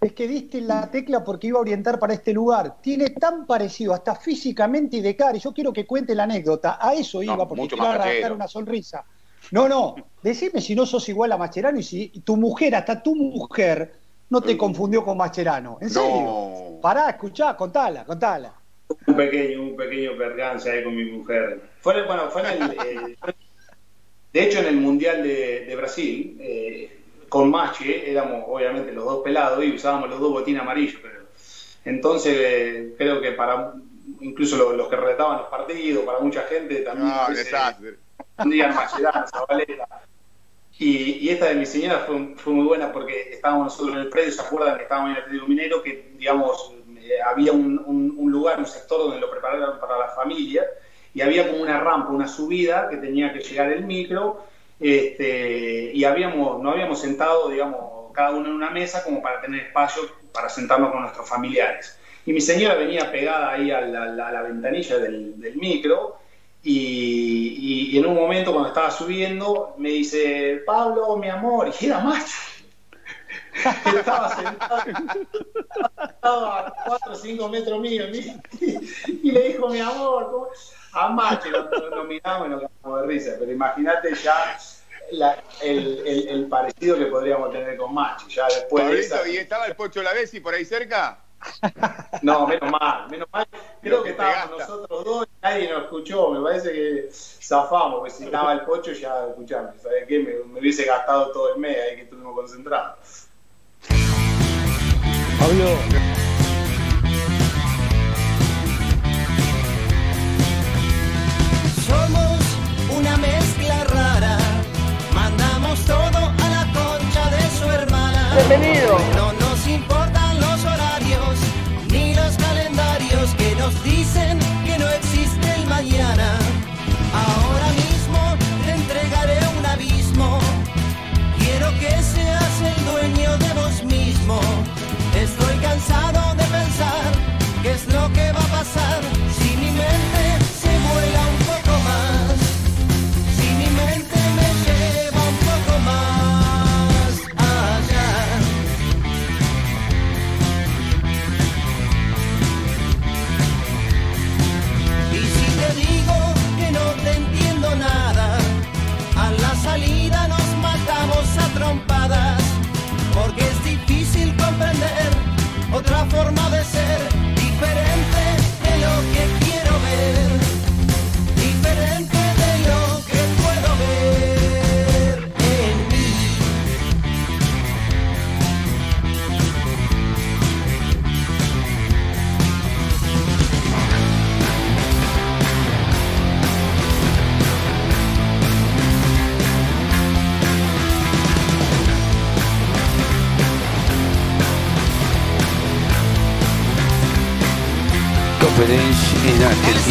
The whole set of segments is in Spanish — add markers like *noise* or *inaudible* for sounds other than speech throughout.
Es que diste la tecla porque iba a orientar para este lugar. Tiene tan parecido, hasta físicamente y de cara. Y yo quiero que cuente la anécdota. A eso iba, porque te iba a arrancar una sonrisa. No, no. Decime si no sos igual a Macherano y si tu mujer, hasta tu mujer, no te confundió con Macherano. ¿En serio? Pará, escuchá, contala, contala. Un pequeño, un pequeño percance ahí con mi mujer. Fue, bueno, fue en el, de hecho, en el Mundial de, Brasil, eh, con Machi, éramos obviamente los dos pelados y usábamos los dos botines amarillos. Pero, entonces, eh, creo que para incluso los, que relataban los partidos, para mucha gente también. Ah, día en Y, y, esta de mi señora fue, fue, muy buena porque estábamos nosotros en el predio, ¿se acuerdan que estábamos en el Atlético Minero? Que, digamos, eh, había un, un, lugar, un sector donde lo prepararon para la familia y había como una rampa, una subida que tenía que llegar el micro este, y habíamos, no habíamos sentado, digamos, cada uno en una mesa como para tener espacio para sentarnos con nuestros familiares. Y mi señora venía pegada ahí a la, ventanilla del, micro y, en un momento cuando estaba subiendo me dice, Pablo, mi amor, y era macho. *laughs* estaba sentado, a 4 o 5 metros mío y, le dijo, mi amor, ¿cómo? a Machi nos, nos miramos y nos quedamos de risa, pero imagínate ya el, el, el, parecido que podríamos tener con Machi. Ya después ¿Y estaba el Pocho Lavesi por ahí cerca? *laughs* No, menos mal, menos mal. Creo que estábamos nosotros dos y nadie nos escuchó. Me parece que zafamos, porque si estaba el pocho ya escuchamos. ¿Sabes qué? Me, hubiese gastado todo el mes ahí que estuvimos concentrados. Pablo. Somos una mezcla Bienvenido. No nos importan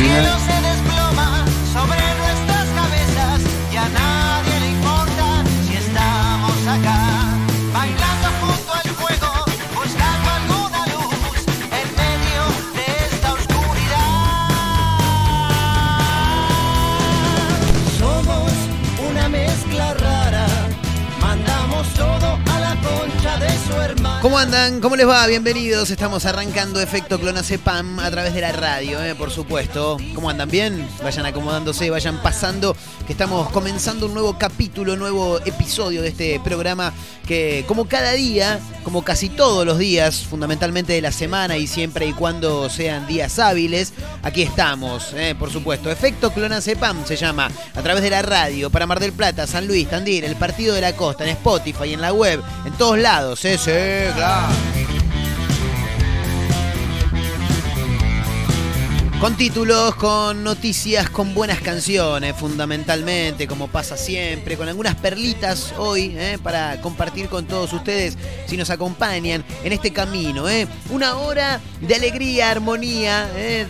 Argentina. ¿Cómo les va? Bienvenidos. Estamos arrancando Efecto Clonacepam a través de la radio, eh, por supuesto. ¿Cómo andan? ¿Bien? Vayan acomodándose, vayan pasando, que estamos comenzando un nuevo capítulo, nuevo episodio de este programa que, como cada día, como casi todos los días, fundamentalmente de la semana y siempre y cuando sean días hábiles, aquí estamos, eh, por supuesto. Efecto Clonacepam se llama a través de la radio para Mar del Plata, San Luis, Tandil, el Partido de la Costa, en Spotify, en la web, en todos lados, eh, sí, claro. Con títulos, con noticias, con buenas canciones, fundamentalmente, como pasa siempre, con algunas perlitas hoy eh, para compartir con todos ustedes si nos acompañan en este camino. eh. Una hora de alegría, armonía, eh,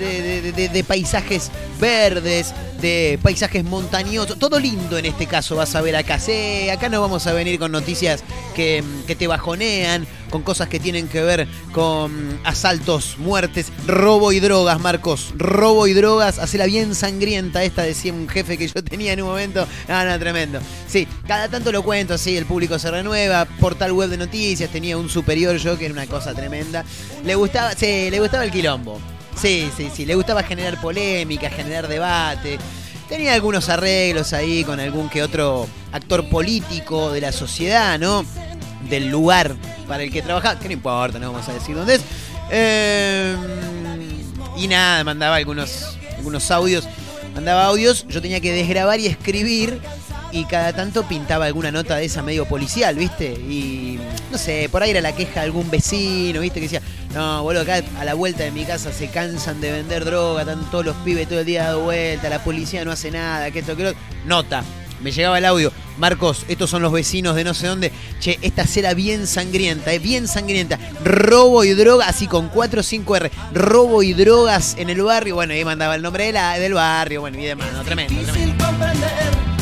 de, paisajes verdes, de paisajes montañosos, todo lindo en este caso vas a ver acá. Sí, acá no vamos a venir con noticias que, que te bajonean, con cosas que tienen que ver con asaltos, muertes, robo y drogas, Marcos. Robo y drogas, hacela bien sangrienta esta, decía un jefe que yo tenía en un momento. Ah, no, tremendo. Sí, cada tanto lo cuento, sí, el público se renueva, portal web de noticias, tenía un superior yo que era una cosa tremenda. Le gustaba, sí, le gustaba el quilombo. Sí, sí, sí, le gustaba generar polémica, generar debate. Tenía algunos arreglos ahí con algún que otro actor político de la sociedad, ¿no? Del lugar para el que trabajaba, que no importa, no vamos a decir dónde es. Em, y nada, mandaba algunos, algunos audios. Mandaba audios, yo tenía que desgrabar y escribir y cada tanto pintaba alguna nota de esa medio policial, ¿viste? Y no sé, por ahí era la queja de algún vecino, ¿viste? Que decía, no, boludo, acá a la vuelta de mi casa se cansan de vender droga, están todos los pibes todo el día dando vuelta, la policía no hace nada, que esto, que lo... Nota, me llegaba el audio. Marcos, estos son los vecinos de no sé dónde. Che, esta cera bien sangrienta, eh, bien sangrienta. Robo y droga, así con 4 o 5 R. Robo y drogas en el barrio. Bueno, ahí mandaba el nombre de la, del barrio, bueno, y demás, ¿no? Tremendo, tremendo.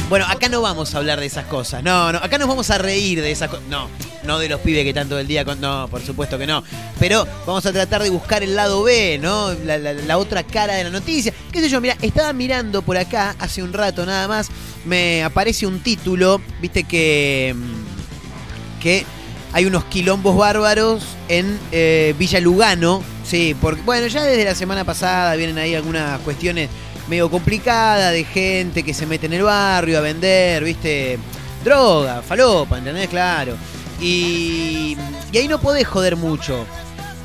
Bueno, acá no vamos a hablar de esas cosas. No, no, acá nos vamos a reír de esas cosas. No, no de los pibes que tanto el día. No, por supuesto que no. Pero vamos a tratar de buscar el lado B, ¿no? La, otra cara de la noticia. ¿Qué sé yo? Mira, estaba mirando por acá hace un rato nada más. Me aparece un título, viste que. Mm, que hay unos quilombos bárbaros en eh, Villa Lugano. Sí, porque. Bueno, ya desde la semana pasada vienen ahí algunas cuestiones medio complicada de gente que se mete en el barrio a vender, viste, droga, falopa, ¿entendés? Claro. Y, y ahí no podés joder mucho,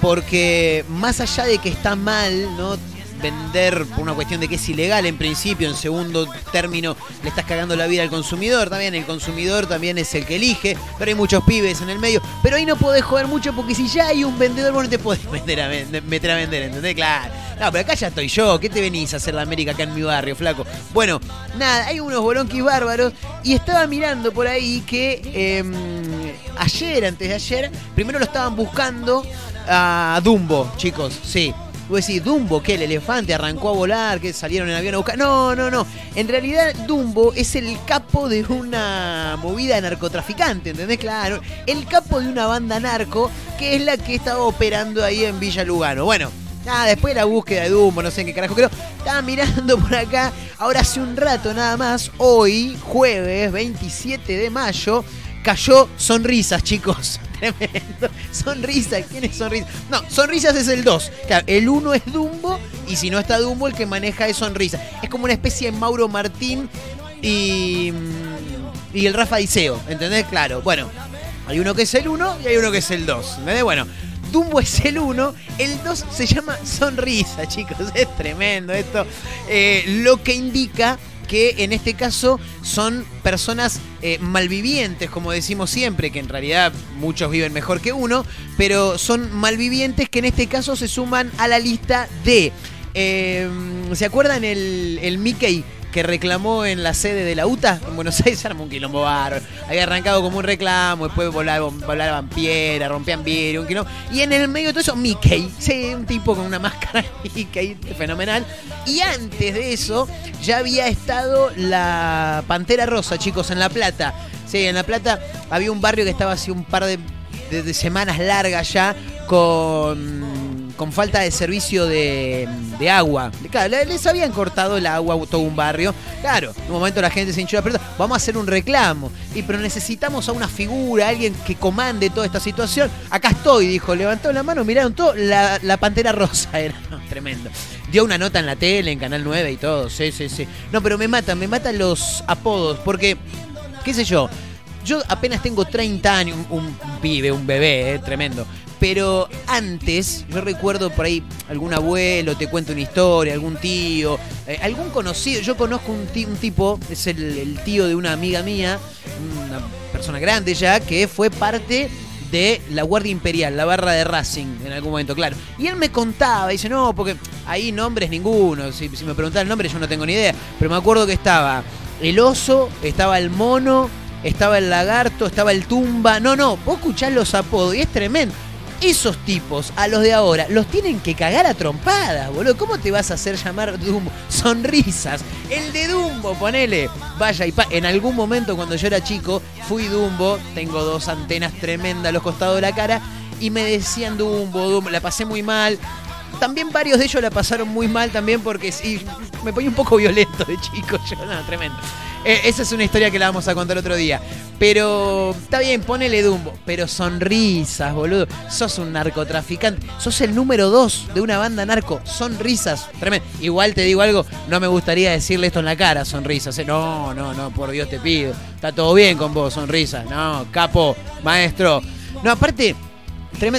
porque más allá de que está mal, ¿no? Vender por una cuestión de que es ilegal en principio, en segundo término le estás cagando la vida al consumidor, también el consumidor también es el que elige, pero hay muchos pibes en el medio, pero ahí no podés joder mucho porque si ya hay un vendedor vos no te podés *laughs* meter a, meter vender, ¿entendés? Claro. No, pero acá ya estoy yo, ¿qué te venís a hacer la América acá en mi barrio, flaco? Bueno, nada, hay unos bolonquis bárbaros y estaba mirando por ahí que em, ayer, antes de ayer, primero lo estaban buscando a Dumbo, chicos, sí. Vos decís, Dumbo, que el elefante arrancó a volar, que salieron en avión a buscar. No, no, no. En realidad, Dumbo es el capo de una movida narcotraficante, ¿entendés? Claro. El capo de una banda narco que es la que estaba operando ahí en Villa Lugano. Bueno. Nada, después de la búsqueda de Dumbo, no sé en qué carajo, creo. Estaba mirando por acá, ahora hace un rato nada más, hoy, jueves 27 de mayo, cayó sonrisas, chicos. Tremendo. Sonrisas, ¿quién es Sonrisas? No, Sonrisas es el 2. Claro, el 1 es Dumbo y si no está Dumbo, el que maneja es Sonrisa. Es como una especie de Mauro Martín y, mm, y el Rafa Diceo, ¿entendés? Claro, bueno, hay uno que es el 1 y hay uno que es el 2, ¿entendés? Bueno, Dumbo es el 1, el 2 se llama Sonrisa, *laughs* chicos, es tremendo esto. Eh, lo que indica que en este caso son personas eh, malvivientes, como decimos siempre, que en realidad muchos viven mejor que uno, pero son malvivientes que en este caso se suman a la lista de... Eh, ¿Se acuerdan el, el Mickey? Que reclamó en la sede de la UTA en Buenos Aires, armó un quilombo bárbaro. Había arrancado como un reclamo, después volaban, volaban piedra, rompían vidrio, un quilombo. Y en el medio de todo eso, Mickey, sí, un tipo con una máscara Mickey, fenomenal. Y antes de eso, ya había estado la Pantera Rosa, chicos, en La Plata. Sí, en La Plata había un barrio que estaba hace un par de semanas largas ya con con falta de servicio de, agua. Claro, les habían cortado el agua a todo un barrio. Claro, en un momento la gente se hinchó la pelota. Vamos a hacer un reclamo. Y pero necesitamos a una figura, alguien que comande toda esta situación. Acá estoy, dijo. Levantó la mano, miraron todo. La, pantera rosa *laughs* era. tremendo. Dio una nota en la tele, en Canal 9 y todo. Sí, sí, sí. No, pero me matan, me matan los apodos. Porque, qué sé yo. Yo apenas tengo 30 años, un, pibe, un bebé, eh, tremendo. Pero antes, yo recuerdo por ahí algún abuelo te cuenta una historia, algún tío, eh, algún conocido. Yo conozco un, tipo, es el, tío de una amiga mía, una persona grande ya, que fue parte de la Guardia Imperial, la barra de Racing, en algún momento, claro. Y él me contaba, dice, no, porque ahí nombres ninguno. Si, si me preguntaba el nombre, yo no tengo ni idea. Pero me acuerdo que estaba el oso, estaba el mono, estaba el lagarto, estaba el tumba. No, no, vos escuchás los apodos y es tremendo esos tipos, a los de ahora, los tienen que cagar a trompadas, boludo. ¿Cómo te vas a hacer llamar Dumbo? Sonrisas. El de Dumbo, ponele. Vaya y pa. En algún momento cuando yo era chico, fui Dumbo. Tengo dos antenas tremendas a los costados de la cara. Y me decían Dumbo, Dumbo. La pasé muy mal. También varios de ellos la pasaron muy mal también porque sí, me ponía un poco violento de chico. *laughs* Yo, no, tremendo. Eh, esa es una historia que la vamos a contar otro día. Pero está bien, ponele Dumbo. Pero sonrisas, boludo. Sos un narcotraficante. Sos el número dos de una banda narco. Sonrisas. Tremendo. Igual te digo algo, no me gustaría decirle esto en la cara, sonrisas. ¿eh? No, no, no, por Dios te pido. Está todo bien con vos, sonrisas. No, capo, maestro. No, aparte,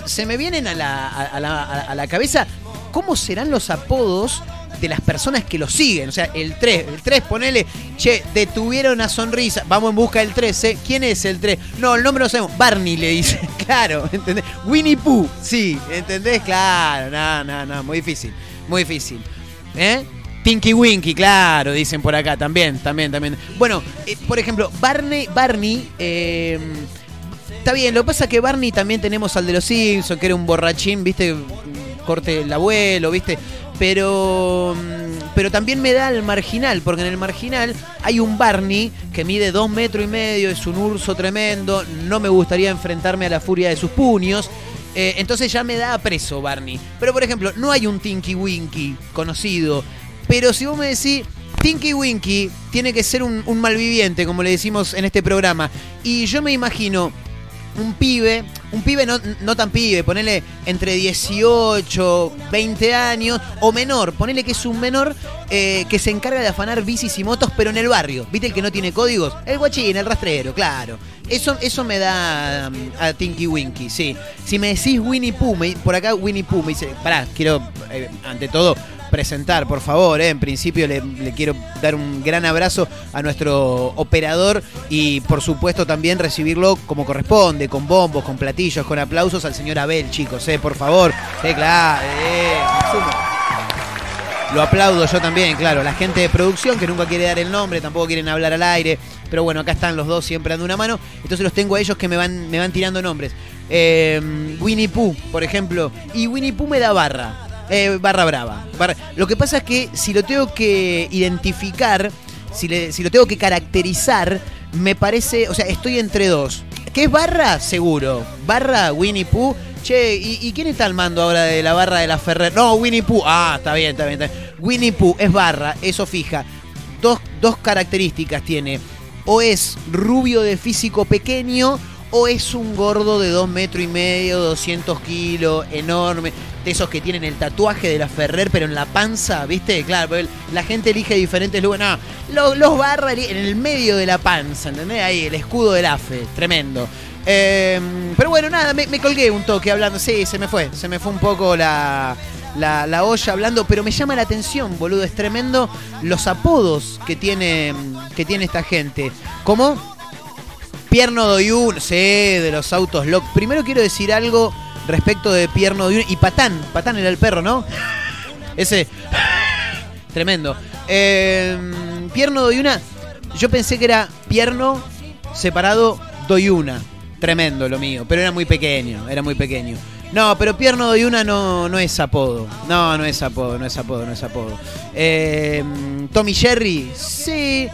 se me vienen a la, a la cabeza cómo serán los apodos de las personas que lo siguen. O sea, el 3, el 3, ponele, che, detuvieron a sonrisa, vamos en busca del 3, ¿eh? ¿Quién es el 3? No, el nombre no sabemos. Barney le dice, *laughs* claro, ¿entendés? Winnie Pooh, sí, ¿entendés? Claro, no, no, no, muy difícil, muy difícil. ¿Eh? Tinky Winky, claro, dicen por acá, también, también, también. Bueno, eh, por ejemplo, Barney, Barney, eh, está bien, lo que pasa es que Barney también tenemos al de los Simpsons, que era un borrachín, viste, corte el abuelo, viste, pero, pero también me da el marginal, porque en el marginal hay un Barney que mide dos metros y medio, es un urso tremendo, no me gustaría enfrentarme a la furia de sus puños. Eh, entonces ya me da preso Barney. Pero por ejemplo, no hay un Tinky Winky conocido. Pero si vos me decís, Tinky Winky tiene que ser un, un malviviente, como le decimos en este programa. Y yo me imagino un pibe, un pibe no, no, tan pibe, ponele entre 18, 20 años o menor, ponele que es un menor eh, que se encarga de afanar bicis y motos, pero en el barrio. ¿Viste el que no tiene códigos? El guachín, el rastrero, claro. Eso, eso me da um, a Tinky Winky, sí. Si me decís Winnie Pooh, por acá Winnie Pooh me dice, pará, quiero, eh, ante todo, presentar, por favor. Eh. En principio le, quiero dar un gran abrazo a nuestro operador y por supuesto también recibirlo como corresponde, con bombos, con platillos, con aplausos al señor Abel, chicos, eh, por favor. Eh, claro, eh, Lo aplaudo yo también, claro. La gente de producción que nunca quiere dar el nombre, tampoco quieren hablar al aire. Pero bueno, acá están los dos siempre dando una mano. Entonces los tengo a ellos que me van, me van tirando nombres. Winnie Pooh, por ejemplo. Y Winnie Pooh me da barra. Eh, barra brava. Lo que pasa es que si lo tengo que identificar, si, si lo tengo que caracterizar, me parece, o sea, estoy entre dos. ¿Qué es barra? Seguro. Barra Winnie Pooh. Che, ¿y, quién está al mando ahora de la barra de la Ferrer? No, Winnie Pooh. Ah, está bien, está bien, está bien. Winnie Pooh es barra, eso fija. Dos, dos características tiene. O es rubio de físico pequeño o es un gordo de dos metros y medio, 200 kilos, enorme, de esos que tienen el tatuaje de la Ferrer, pero en la panza, ¿viste? Claro, la gente elige diferentes lugares. No, los, barra en el medio de la panza, ¿entendés? Ahí, el escudo del AFE, tremendo. Em, pero bueno, nada, me, colgué un toque hablando. Sí, se me fue, se me fue un poco la, la, olla hablando, pero me llama la atención, boludo, es tremendo los apodos que tiene, que tiene esta gente. ¿Cómo? Pierno Doyun, sí, de los autos lock. Primero quiero decir algo respecto de Pierno Doyun y Patán. Patán era el perro, ¿no? Ese. Tremendo. Eh, Pierno Doyuna, yo pensé que era Pierno separado Doyuna. Tremendo lo mío, pero era muy pequeño, era muy pequeño. No, pero Pierno Doyuna no, no es apodo. No, no es apodo, no es apodo, no es apodo. Eh, Tommy Jerry, sí.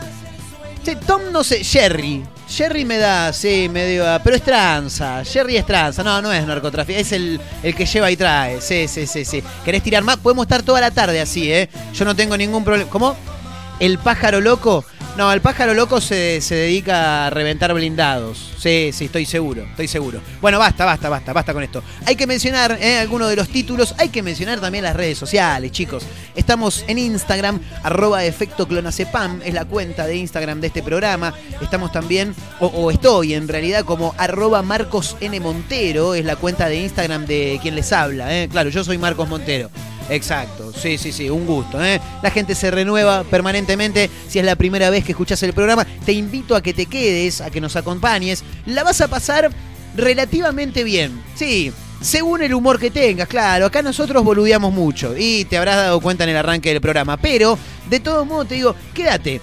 sí. Tom no sé, Jerry. Jerry me da, sí, medio. Pero es tranza. Jerry es tranza. No, no es narcotráfico. Es el, el que lleva y trae. Sí, sí, sí, sí. ¿Querés tirar más? Podemos estar toda la tarde así, ¿eh? Yo no tengo ningún problema. ¿Cómo? El pájaro loco. No, el pájaro loco se, dedica a reventar blindados. Sí, sí, estoy seguro, estoy seguro. Bueno, basta, basta, basta, basta con esto. Hay que mencionar eh, algunos de los títulos, hay que mencionar también las redes sociales, chicos. Estamos en Instagram, arroba efecto clonacepam, es la cuenta de Instagram de este programa. Estamos también, o, estoy en realidad como arroba Marcos. Montero, es la cuenta de Instagram de quien les habla. Eh. Claro, yo soy Marcos Montero. Exacto, sí, sí, sí, un gusto. ¿eh? La gente se renueva permanentemente. Si es la primera vez que escuchas el programa, te invito a que te quedes, a que nos acompañes. La vas a pasar relativamente bien. Sí, según el humor que tengas, claro. Acá nosotros boludeamos mucho y te habrás dado cuenta en el arranque del programa. Pero, de todo modo, te digo, quédate.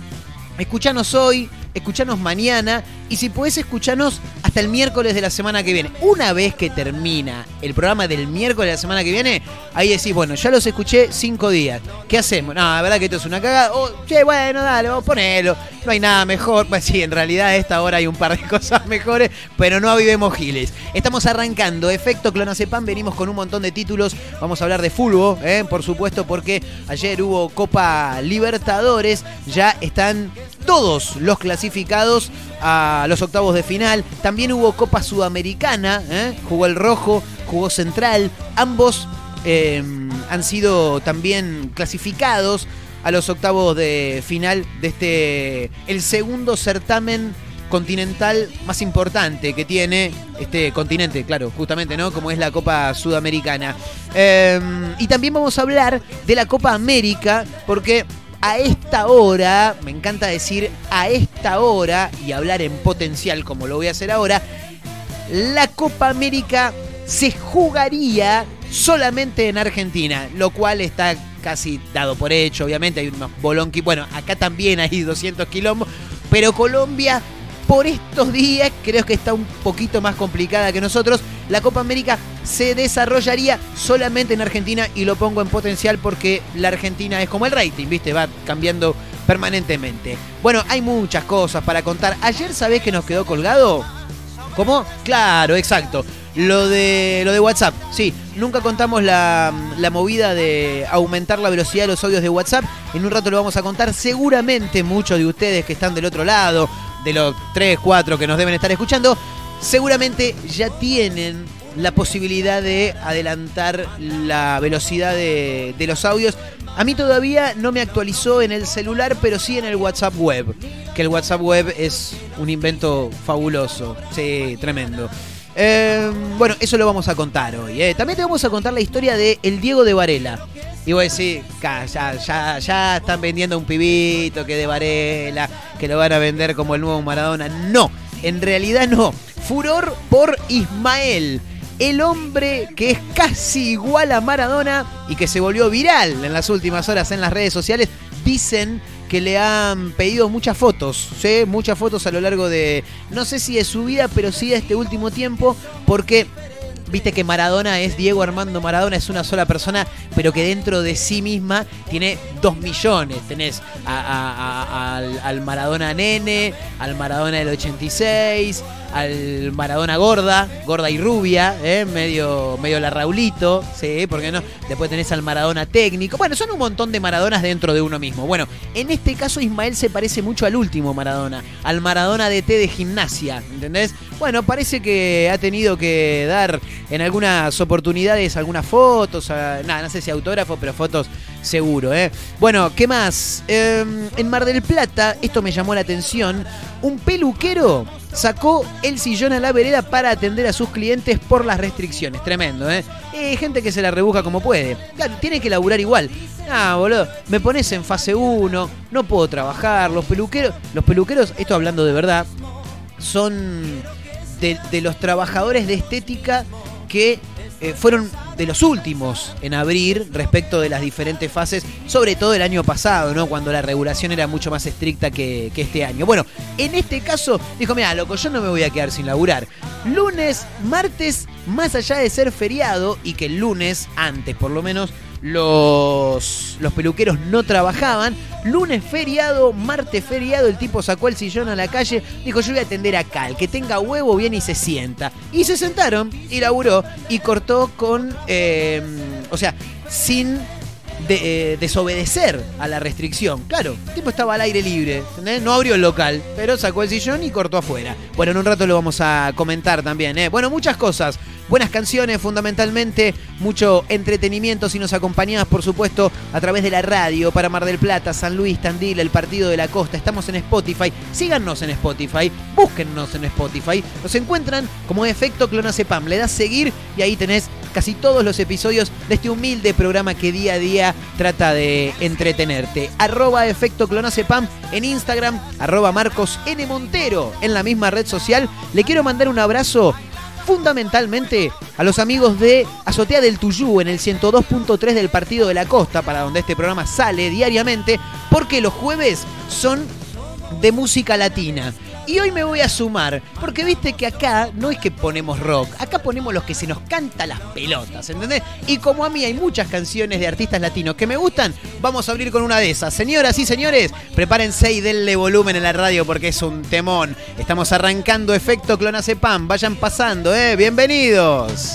Escuchanos hoy, escuchanos mañana y si puedes escucharnos hasta el miércoles de la semana que viene. Una vez que termina el programa del miércoles de la semana que viene, ahí decís, bueno, ya los escuché cinco días. ¿Qué hacemos? No, la verdad que esto es una cagada. Oh, che, bueno, dale, ponelo. No hay nada mejor. Pues sí, en realidad a esta hora hay un par de *laughs* cosas mejores, pero no avivemos giles. Estamos arrancando. Efecto Clonacepan, venimos con un montón de títulos. Vamos a hablar de fútbol, ¿eh? por supuesto, porque ayer hubo Copa Libertadores. Ya están todos los clasificados a los octavos de final. También hubo Copa Sudamericana, ¿eh? jugó el Rojo, jugó Central. Ambos em, han sido también clasificados a los octavos de final de este, el segundo certamen continental más importante que tiene este continente, claro, justamente, ¿no? Como es la Copa Sudamericana. Em, y también vamos a hablar de la Copa América, porque a esta hora, me encanta decir a esta hora y hablar en potencial como lo voy a hacer ahora, la Copa América se jugaría solamente en Argentina, lo cual está casi dado por hecho, obviamente hay unos bolonqui, bueno, acá también hay 200 kilómetros, pero Colombia por estos días creo que está un poquito más complicada que nosotros. La Copa América se desarrollaría solamente en Argentina y lo pongo en potencial porque la Argentina es como el rating, ¿viste? Va cambiando permanentemente. Bueno, hay muchas cosas para contar. Ayer, ¿sabés que nos quedó colgado? ¿Cómo? Claro, exacto. Lo de, lo de WhatsApp, sí, nunca contamos la, la, movida de aumentar la velocidad de los audios de WhatsApp. En un rato lo vamos a contar. Seguramente muchos de ustedes que están del otro lado de los 3, 4 que nos deben estar escuchando, seguramente ya tienen la posibilidad de adelantar la velocidad de, los audios. A mí todavía no me actualizó en el celular, pero sí en el WhatsApp web. Que el WhatsApp web es un invento fabuloso. Sí, tremendo. Eh, bueno, eso lo vamos a contar hoy. Eh. También te vamos a contar la historia de El Diego de Varela. Y vos decís, ya, ya, ya están vendiendo un pibito que de Varela, que lo van a vender como el nuevo Maradona. No, en realidad no. Furor por Ismael, el hombre que es casi igual a Maradona y que se volvió viral en las últimas horas en las redes sociales. Dicen que le han pedido muchas fotos, ¿sí? muchas fotos a lo largo de, no sé si de su vida, pero sí de este último tiempo, porque Viste que Maradona es Diego Armando Maradona, es una sola persona, pero que dentro de sí misma tiene dos millones. Tenés al, al, Maradona nene, al Maradona del 86, al Maradona gorda, gorda y rubia, ¿eh? medio, medio la Raulito, ¿sí? ¿Por qué no? Después tenés al Maradona técnico. Bueno, son un montón de Maradonas dentro de uno mismo. Bueno, en este caso Ismael se parece mucho al último Maradona, al Maradona de T de gimnasia, ¿entendés? Bueno, parece que ha tenido que dar en algunas oportunidades algunas fotos, nada, no sé si autógrafo, pero fotos seguro, ¿eh? Bueno, ¿qué más? Em, en Mar del Plata, esto me llamó la atención, un peluquero sacó el sillón a la vereda para atender a sus clientes por las restricciones. Tremendo, ¿eh? eh gente que se la rebuja como puede. Claro, tiene que laburar igual. Ah, boludo, me pones en fase 1, no puedo trabajar. Los peluqueros, los peluqueros, esto hablando de verdad, son de los trabajadores de estética que eh, fueron de los últimos en abrir respecto de las diferentes fases, sobre todo el año pasado, ¿no? Cuando la regulación era mucho más estricta que, que este año. Bueno, en este caso, dijo, mira, loco, yo no me voy a quedar sin laburar. Lunes, martes, más allá de ser feriado, y que el lunes, antes por lo menos, los, los peluqueros no trabajaban. Lunes feriado, martes feriado, el tipo sacó el sillón a la calle, dijo yo voy a atender acá, el que tenga huevo viene y se sienta. Y se sentaron y laburó y cortó con, eh, o sea, sin de, eh, desobedecer a la restricción. Claro, el tipo estaba al aire libre, no abrió el local, pero sacó el sillón y cortó afuera. Bueno, en un rato lo vamos a comentar también. ¿eh? Bueno, muchas cosas. Buenas canciones, fundamentalmente, mucho entretenimiento si nos acompañás, por supuesto, a través de la radio para Mar del Plata, San Luis, Tandil, el Partido de la Costa. Estamos en Spotify. Síganos en Spotify, búsquennos en Spotify. Nos encuentran como Efecto Clonacepam. Le das seguir y ahí tenés casi todos los episodios de este humilde programa que día a día trata de entretenerte. Arroba Efecto Clonacepam en Instagram, arroba Marcos N. Montero en la misma red social. Le quiero mandar un abrazo fundamentalmente a los amigos de Azotea del Tuyú en el 102.3 del Partido de la Costa, para donde este programa sale diariamente, porque los jueves son de música latina. Y hoy me voy a sumar, porque viste que acá no es que ponemos rock, acá ponemos los que se nos canta las pelotas, ¿entendés? Y como a mí hay muchas canciones de artistas latinos que me gustan, vamos a abrir con una de esas. Señoras y señores, prepárense y denle volumen en la radio porque es un temón. Estamos arrancando efecto Clonacepam, vayan pasando, ¿eh? Bienvenidos.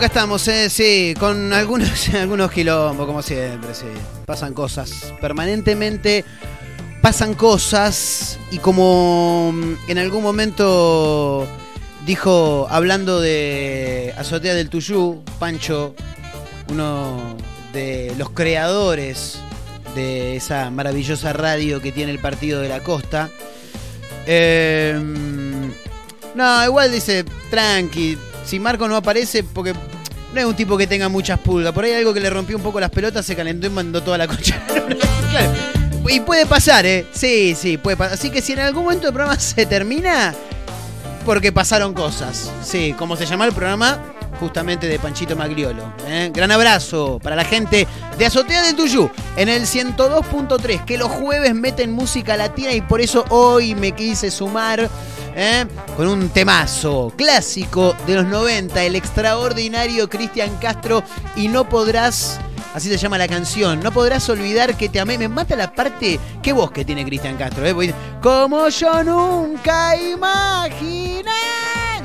Acá estamos, eh, sí, con algunos, *laughs* algunos quilombos, como siempre, sí. Pasan cosas. Permanentemente pasan cosas y como mm, en algún momento dijo, hablando de Azotea del Tuyú, Pancho, uno de los creadores de esa maravillosa radio que tiene el Partido de la Costa. Eh, no, igual dice, tranqui, si Marco no aparece, porque no es un tipo que tenga muchas pulgas. Por ahí algo que le rompió un poco las pelotas, se calentó y mandó toda la concha. *laughs* claro. Y puede pasar, ¿eh? Sí, sí, puede pasar. Así que si en algún momento el programa *laughs* se termina, porque pasaron cosas. Sí, como se llama el programa, justamente de Panchito Magliolo. ¿eh? Gran abrazo para la gente de Azotea del Tuyú en el 102.3, que los jueves meten música latina y por eso hoy me quise sumar ¿eh? con un temazo clásico de los 90, el extraordinario Cristian Castro, y no podrás. Así se llama la canción. No podrás olvidar que te amé. Me mata la parte. ¿Qué voz que tiene Cristian Castro? ¿eh? Como yo nunca imaginé.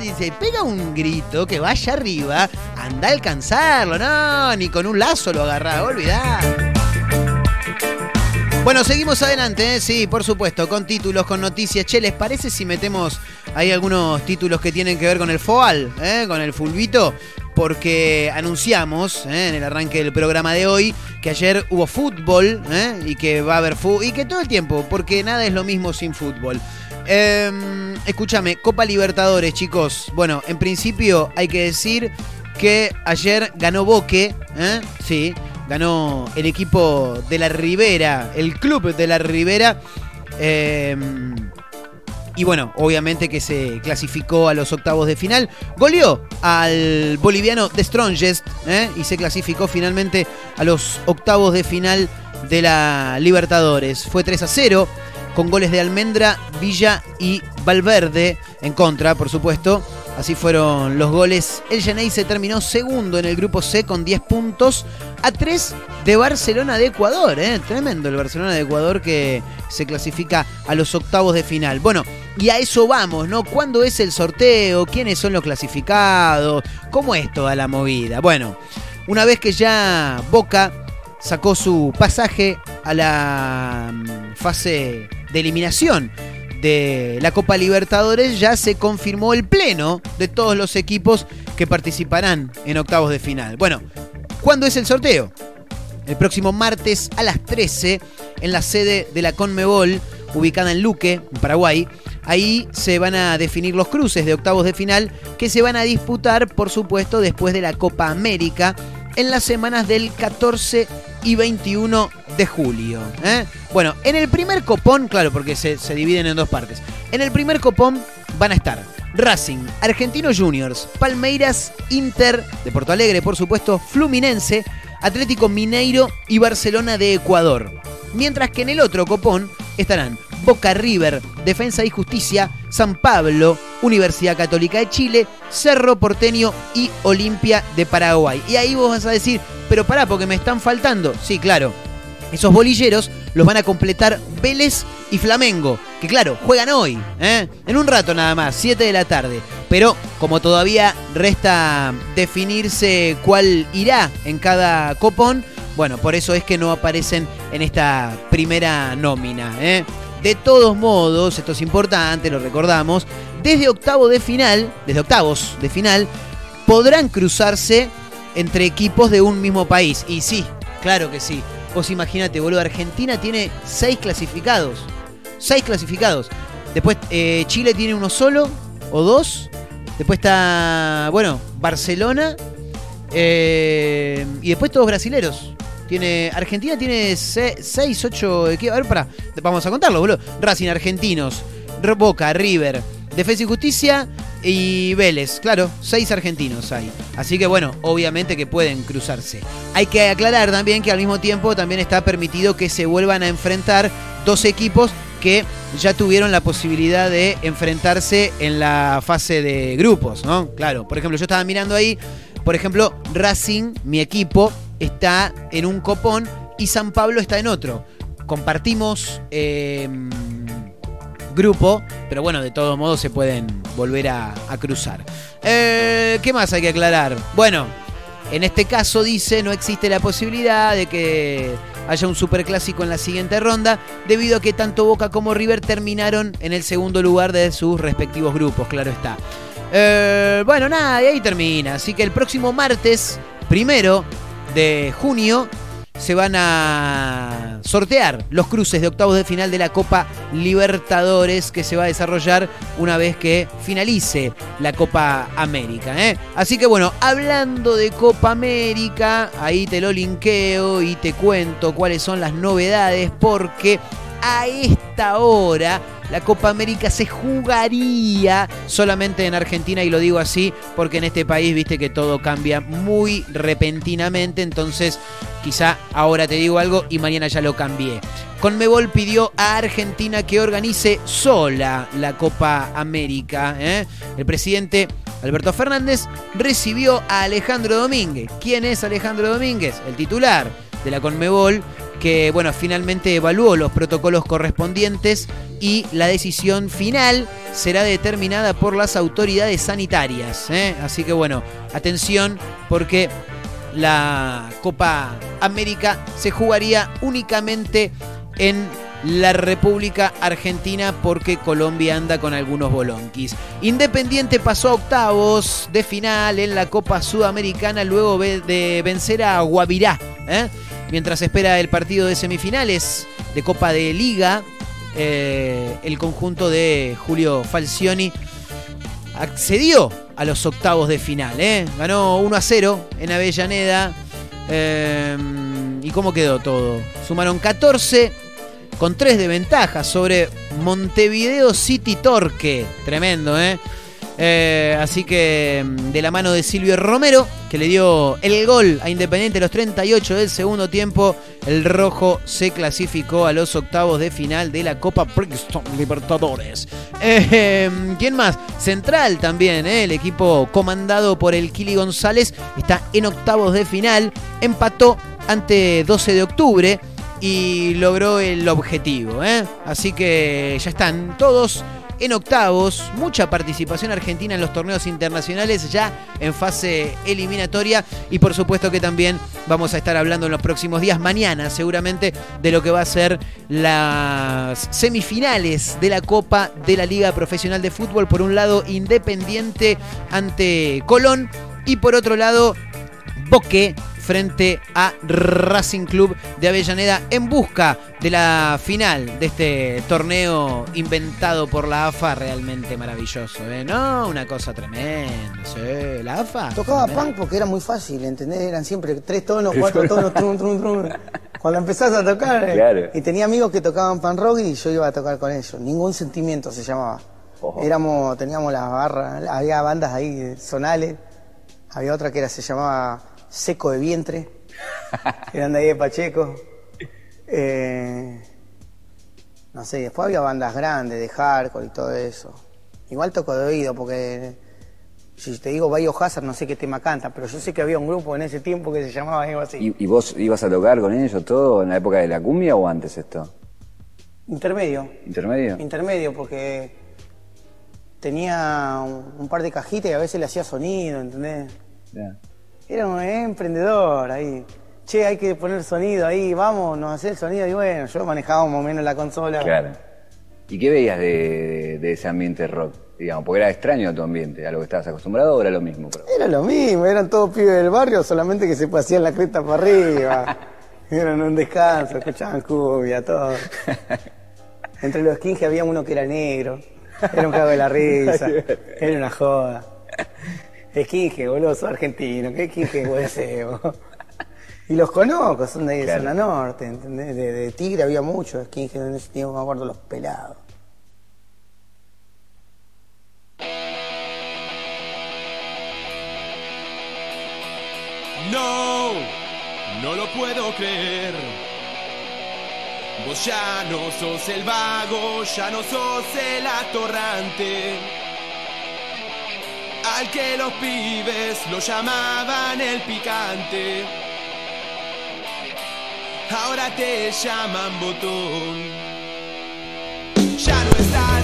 Dice, pega un grito que vaya arriba. Anda a alcanzarlo. No, ni con un lazo lo agarrás. Olvidar. Bueno, seguimos adelante, ¿eh? sí, por supuesto, con títulos, con noticias. Che, ¿les parece si metemos ahí algunos títulos que tienen que ver con el FOAL, ¿eh? con el fulbito? Porque anunciamos ¿eh? en el arranque del programa de hoy que ayer hubo fútbol y que va a haber fútbol y que todo el tiempo, porque nada es lo mismo sin fútbol. Em, escúchame, Copa Libertadores, chicos. Bueno, en principio hay que decir que ayer ganó Boque, sí, ganó el equipo de la Ribera, el club de la Ribera. Em, y bueno, obviamente que se clasificó a los octavos de final. Goleó al boliviano The Strongest ¿eh? y se clasificó finalmente a los octavos de final de la Libertadores. Fue 3 a 0 con goles de Almendra, Villa y Valverde en contra, por supuesto. Así fueron los goles. El Genei se terminó segundo en el grupo C con 10 puntos a 3 de Barcelona de Ecuador. ¿eh? Tremendo el Barcelona de Ecuador que se clasifica a los octavos de final. Bueno, y a eso vamos, ¿no? ¿Cuándo es el sorteo? ¿Quiénes son los clasificados? ¿Cómo es toda la movida? Bueno, una vez que ya Boca sacó su pasaje a la mm, fase de eliminación de la Copa Libertadores ya se confirmó el pleno de todos los equipos que participarán en octavos de final. Bueno, ¿cuándo es el sorteo? El próximo martes a las 13 en la sede de la Conmebol, ubicada en Luque, en Paraguay. Ahí se van a definir los cruces de octavos de final que se van a disputar, por supuesto, después de la Copa América en las semanas del 14 y 21 de julio. ¿eh? Bueno, en el primer copón, claro, porque se, dividen en dos partes. En el primer copón van a estar Racing, Argentino Juniors, Palmeiras, Inter de Porto Alegre, por supuesto, Fluminense, Atlético Mineiro y Barcelona de Ecuador. Mientras que en el otro copón estarán Boca River, Defensa y Justicia, San Pablo, Universidad Católica de Chile, Cerro Porteño y Olimpia de Paraguay. Y ahí vos vas a decir, pero pará, porque me están faltando. Sí, claro. Esos bolilleros los van a completar Vélez y Flamengo, que claro, juegan hoy, ¿eh? en un rato nada más, 7 de la tarde. Pero como todavía resta definirse cuál irá en cada copón, bueno, por eso es que no aparecen en esta primera nómina. ¿eh? De todos modos, esto es importante, lo recordamos, desde octavo de final, desde octavos de final, podrán cruzarse entre equipos de un mismo país. Y sí, claro que sí. Vos imagínate, boludo, Argentina tiene seis clasificados. Seis clasificados. Después eh, Chile tiene uno solo o dos. Después está, bueno, Barcelona. Eh, y después todos brasileros. Tiene, Argentina tiene 6, 8 equipos. A ver, pará, vamos a contarlo, boludo. Racing Argentinos, Boca, River, Defensa y Justicia y Vélez. Claro, 6 argentinos hay. Así que bueno, obviamente que pueden cruzarse. Hay que aclarar también que al mismo tiempo también está permitido que se vuelvan a enfrentar dos equipos que ya tuvieron la posibilidad de enfrentarse en la fase de grupos, ¿no? Claro, por ejemplo, yo estaba mirando ahí, por ejemplo, Racing, mi equipo, está en un copón y San Pablo está en otro. Compartimos em, grupo, pero bueno, de todos modos se pueden volver a, cruzar. Eh, ¿Qué más hay que aclarar? Bueno, en este caso dice no existe la posibilidad de que haya un superclásico en la siguiente ronda, debido a que tanto Boca como River terminaron en el segundo lugar de sus respectivos grupos, claro está. Eh, bueno, nada, y ahí termina. Así que el próximo martes, primero de junio, se van a sortear los cruces de octavos de final de la Copa Libertadores que se va a desarrollar una vez que finalice la Copa América. ¿eh? Así que bueno, hablando de Copa América, ahí te lo linkeo y te cuento cuáles son las novedades porque a esta hora la Copa América se jugaría solamente en Argentina y lo digo así porque en este país viste que todo cambia muy repentinamente, entonces quizá ahora te digo algo y mañana ya lo cambié. Conmebol pidió a Argentina que organice sola la Copa América. ¿eh? El presidente Alberto Fernández recibió a Alejandro Domínguez. ¿Quién es Alejandro Domínguez? El titular de la Conmebol que bueno, finalmente evaluó los protocolos correspondientes y la decisión final será determinada por las autoridades sanitarias. ¿eh? Así que bueno, atención porque la Copa América se jugaría únicamente en la República Argentina porque Colombia anda con algunos bolonquis. Independiente pasó a octavos de final en la Copa Sudamericana luego de vencer a Guavirá. ¿eh? Mientras espera el partido de semifinales de Copa de Liga, eh, el conjunto de Julio Falcioni accedió a los octavos de final. ¿eh? Ganó 1 a 0 en Avellaneda. Eh, ¿Y cómo quedó todo? Sumaron 14 con 3 de ventaja sobre Montevideo City Torque. Tremendo, ¿eh? Eh, así que mm, de la mano de Silvio Romero, que le dio el gol a Independiente los 38 del segundo tiempo, el rojo se clasificó a los octavos de final de la Copa Brixton Libertadores. Eh, ¿Quién más? Central también, eh, el equipo comandado por el Kili González está en octavos de final, empató ante 12 de octubre y logró el objetivo. Así que ya están todos en octavos. Mucha participación argentina en los torneos internacionales ya en fase eliminatoria. Y por supuesto que también vamos a estar hablando en los próximos días, mañana seguramente, de lo que va a ser las semifinales de la Copa de la Liga Profesional de Fútbol. Por un lado, Independiente ante Colón. Y por otro lado, Boque frente a Racing Club de Avellaneda en busca de la final de este torneo inventado por la AFA, realmente maravilloso, ¿eh? ¿No? Una cosa tremenda, ¿sí? La AFA. Tocaba punk porque era muy fácil, ¿entendés? Eran siempre tres tonos, cuatro tonos, trum, trum, trum. Cuando empezás a tocar, eh, y tenía amigos que tocaban pan rock y yo iba a tocar con ellos. Ningún sentimiento se llamaba. Éramos, teníamos las barras, había bandas ahí zonales, había otra que era, se llamaba seco de vientre, *laughs* eran de ahí de Pacheco. Eh, no sé, después había bandas grandes de hardcore y todo eso. Igual toco de oído porque si te digo Hazard no sé qué tema canta, pero yo sé que había un grupo en ese tiempo que se llamaba algo así. ¿Y, vos ibas a tocar con ellos todo en la época de la cumbia o antes esto? Intermedio. ¿Intermedio? Intermedio porque tenía un, par de cajitas y a veces le hacía sonido, ¿entendés? Era un emprendedor ahí. Che, hay que poner sonido ahí, vamos, nos hace el sonido. Y bueno, yo manejaba más o menos la consola. Claro. ¿Y qué veías de, ese ambiente rock? Digamos, porque era extraño tu ambiente, a lo que estabas acostumbrado o era lo mismo? Era lo mismo, eran todos pibes del barrio, solamente que se paseaban la cresta para arriba. *laughs* Eran un descanso, escuchaban cumbia, todo. Entre los 15 había uno que era negro. Era un cago de la risa. *laughs* Era una joda. Esquinge, boludo, soy argentino, ¿qué esquinge puede ser? Y los conozco, son de ahí de zona norte, ¿entendés? De, Tigre había muchos esquinges en ese tiempo, me acuerdo los pelados. No, no lo puedo creer. Vos ya no sos el vago, ya no sos el atorrante al que los pibes lo llamaban el picante. Ahora te llaman botón. Ya no estás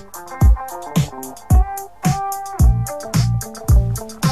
Thank you.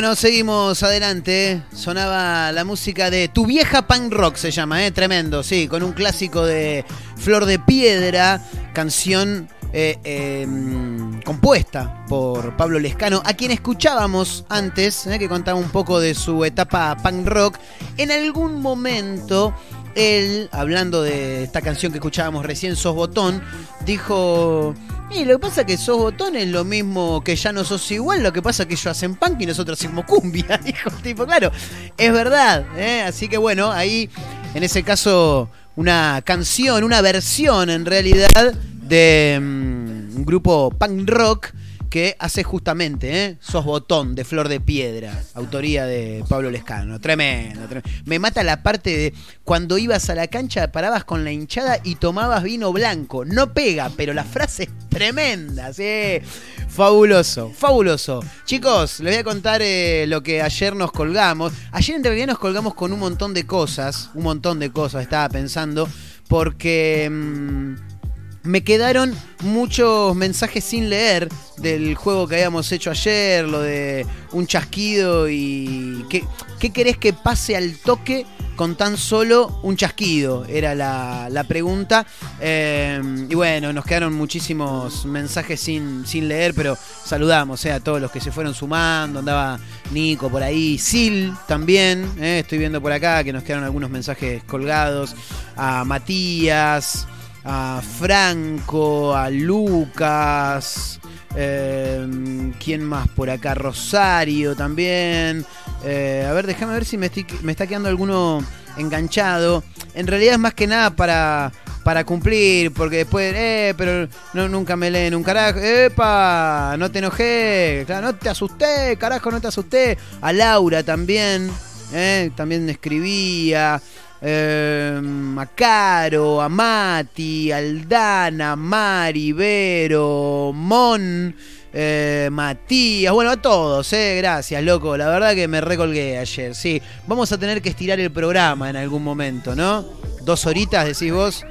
Bueno, seguimos adelante. Sonaba la música de Tu vieja punk rock, se llama, ¿eh? Tremendo, sí, con un clásico de Flor de Piedra, canción eh, em, compuesta por Pablo Lescano, a quien escuchábamos antes, ¿eh? que contaba un poco de su etapa punk rock. En algún momento él, hablando de esta canción que escuchábamos recién, Sos Botón, dijo, y lo que pasa es que Sos Botón es lo mismo que ya no sos igual, lo que pasa es que ellos hacen punk y nosotros hacemos cumbia, *laughs* dijo tipo, claro, es verdad, ¿eh? así que bueno, ahí, en ese caso, una canción, una versión en realidad de mm, un grupo punk rock que hace justamente ¿eh? Sos Botón de Flor de Piedra, autoría de Pablo Lescano. Tremendo, tremendo, Me mata la parte de cuando ibas a la cancha, parabas con la hinchada y tomabas vino blanco. No pega, pero la frase es tremenda, ¿sí? Fabuloso, fabuloso. Chicos, les voy a contar eh, lo que ayer nos colgamos. Ayer en realidad nos colgamos con un montón de cosas, un montón de cosas, estaba pensando, porque... Mm, me quedaron muchos mensajes sin leer del juego que habíamos hecho ayer, lo de un chasquido y... ¿Qué, querés que pase al toque con tan solo un chasquido? Era la, pregunta. Eh, y bueno, nos quedaron muchísimos mensajes sin, sin leer, pero saludamos eh, a todos los que se fueron sumando. Andaba Nico por ahí, Sil también. Eh, estoy viendo por acá que nos quedaron algunos mensajes colgados. A Matías a Franco, a Lucas, em, ¿quién más por acá? Rosario también. Eh, a ver, déjame ver si me, está quedando alguno enganchado. En realidad es más que nada para, para cumplir, porque después, eh, pero no, nunca me leen un carajo. ¡Epa! No te enojé, claro, no te asusté, carajo, no te asusté. A Laura también, eh, también escribía eh, a Caro, a Mati, Aldana, Mari, Vero, Mon, eh, Matías, bueno, a todos, eh, gracias, loco. La verdad que me recolgué ayer, sí. Vamos a tener que estirar el programa en algún momento, ¿no? Dos horitas, decís vos.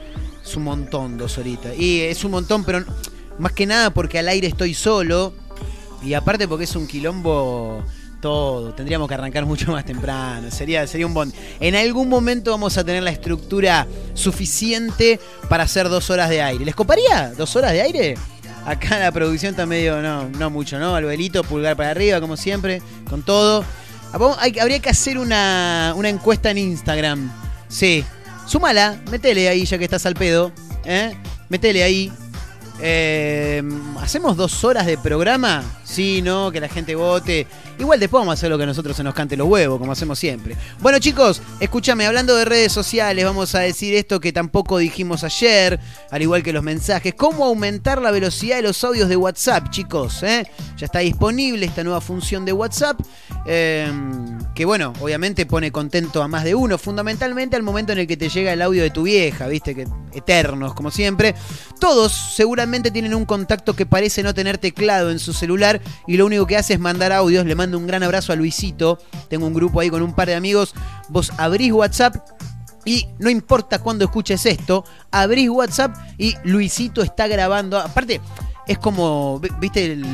Es un montón, dos horitas. Y es un montón, pero más que nada porque al aire estoy solo. Y aparte porque es un quilombo todo. Tendríamos que arrancar mucho más temprano. Sería, sería un bond. En algún momento vamos a tener la estructura suficiente para hacer dos horas de aire. ¿Les coparía dos horas de aire? Acá la producción está medio, no, no mucho, ¿no? Albuelito, pulgar para arriba, como siempre, con todo. habría que hacer una, una encuesta en Instagram. Sí. Súmala, metele ahí ya que estás al pedo. ¿eh? Metele ahí. Eh, ¿Hacemos dos horas de programa? Sí, no, que la gente vote. Igual después vamos a hacer lo que nosotros se nos cante los huevos, como hacemos siempre. Bueno, chicos, escúchame, hablando de redes sociales, vamos a decir esto que tampoco dijimos ayer, al igual que los mensajes. ¿Cómo aumentar la velocidad de los audios de WhatsApp, chicos? ¿Eh? Ya está disponible esta nueva función de WhatsApp, em, que bueno, obviamente pone contento a más de uno, fundamentalmente al momento en el que te llega el audio de tu vieja, viste, que eternos, como siempre. Todos seguramente tienen un contacto que parece no tener teclado en su celular y lo único que hace es mandar audios. Le un gran abrazo a Luisito. Tengo un grupo ahí con un par de amigos. Vos abrís WhatsApp y no importa cuándo escuches esto, abrís WhatsApp y Luisito está grabando. Aparte, es como, viste, el,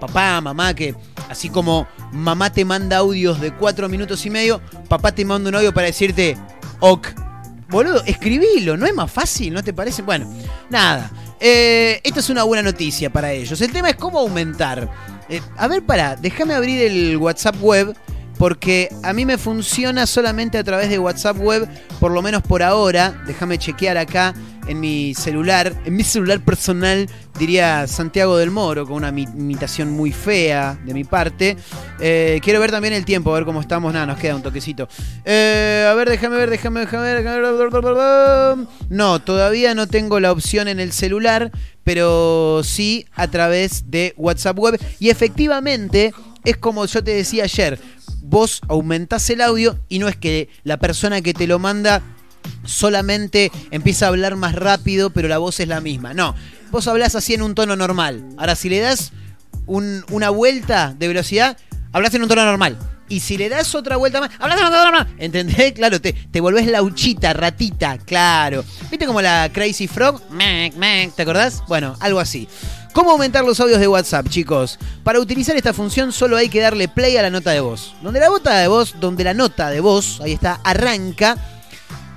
papá, mamá, que así como mamá te manda audios de cuatro minutos y medio, papá te manda un audio para decirte, ok. Boludo, escribilo, ¿no es más fácil? ¿No te parece? Bueno, nada. Eh, esta es una buena noticia para ellos. El tema es cómo aumentar. Eh, a ver, para, déjame abrir el WhatsApp web porque a mí me funciona solamente a través de WhatsApp web, por lo menos por ahora. Déjame chequear acá en mi celular, en mi celular personal, diría Santiago del Moro, con una imitación muy fea de mi parte. Eh, quiero ver también el tiempo, a ver cómo estamos. Nada, nos queda un toquecito. Eh, a ver, déjame ver, déjame, déjame ver. No, todavía no tengo la opción en el celular, pero sí a través de WhatsApp web. Y efectivamente, es como yo te decía ayer, vos aumentás el audio y no es que la persona que te lo manda solamente empieza a hablar más rápido, pero la voz es la misma. No, vos hablás así en un tono normal. Ahora, si le das una vuelta de velocidad, hablas en un tono normal. Y si le das otra vuelta más, hablas en un tono normal. ¿Entendés? *laughs* Claro, te, te volvés lauchita, ratita, claro. ¿Viste como la Crazy Frog? ¿Te acordás? Bueno, algo así. ¿Cómo aumentar los audios de WhatsApp, chicos? Para utilizar esta función solo hay que darle play a la nota de voz. Donde la nota de voz, donde la nota de voz, ahí está, arranca,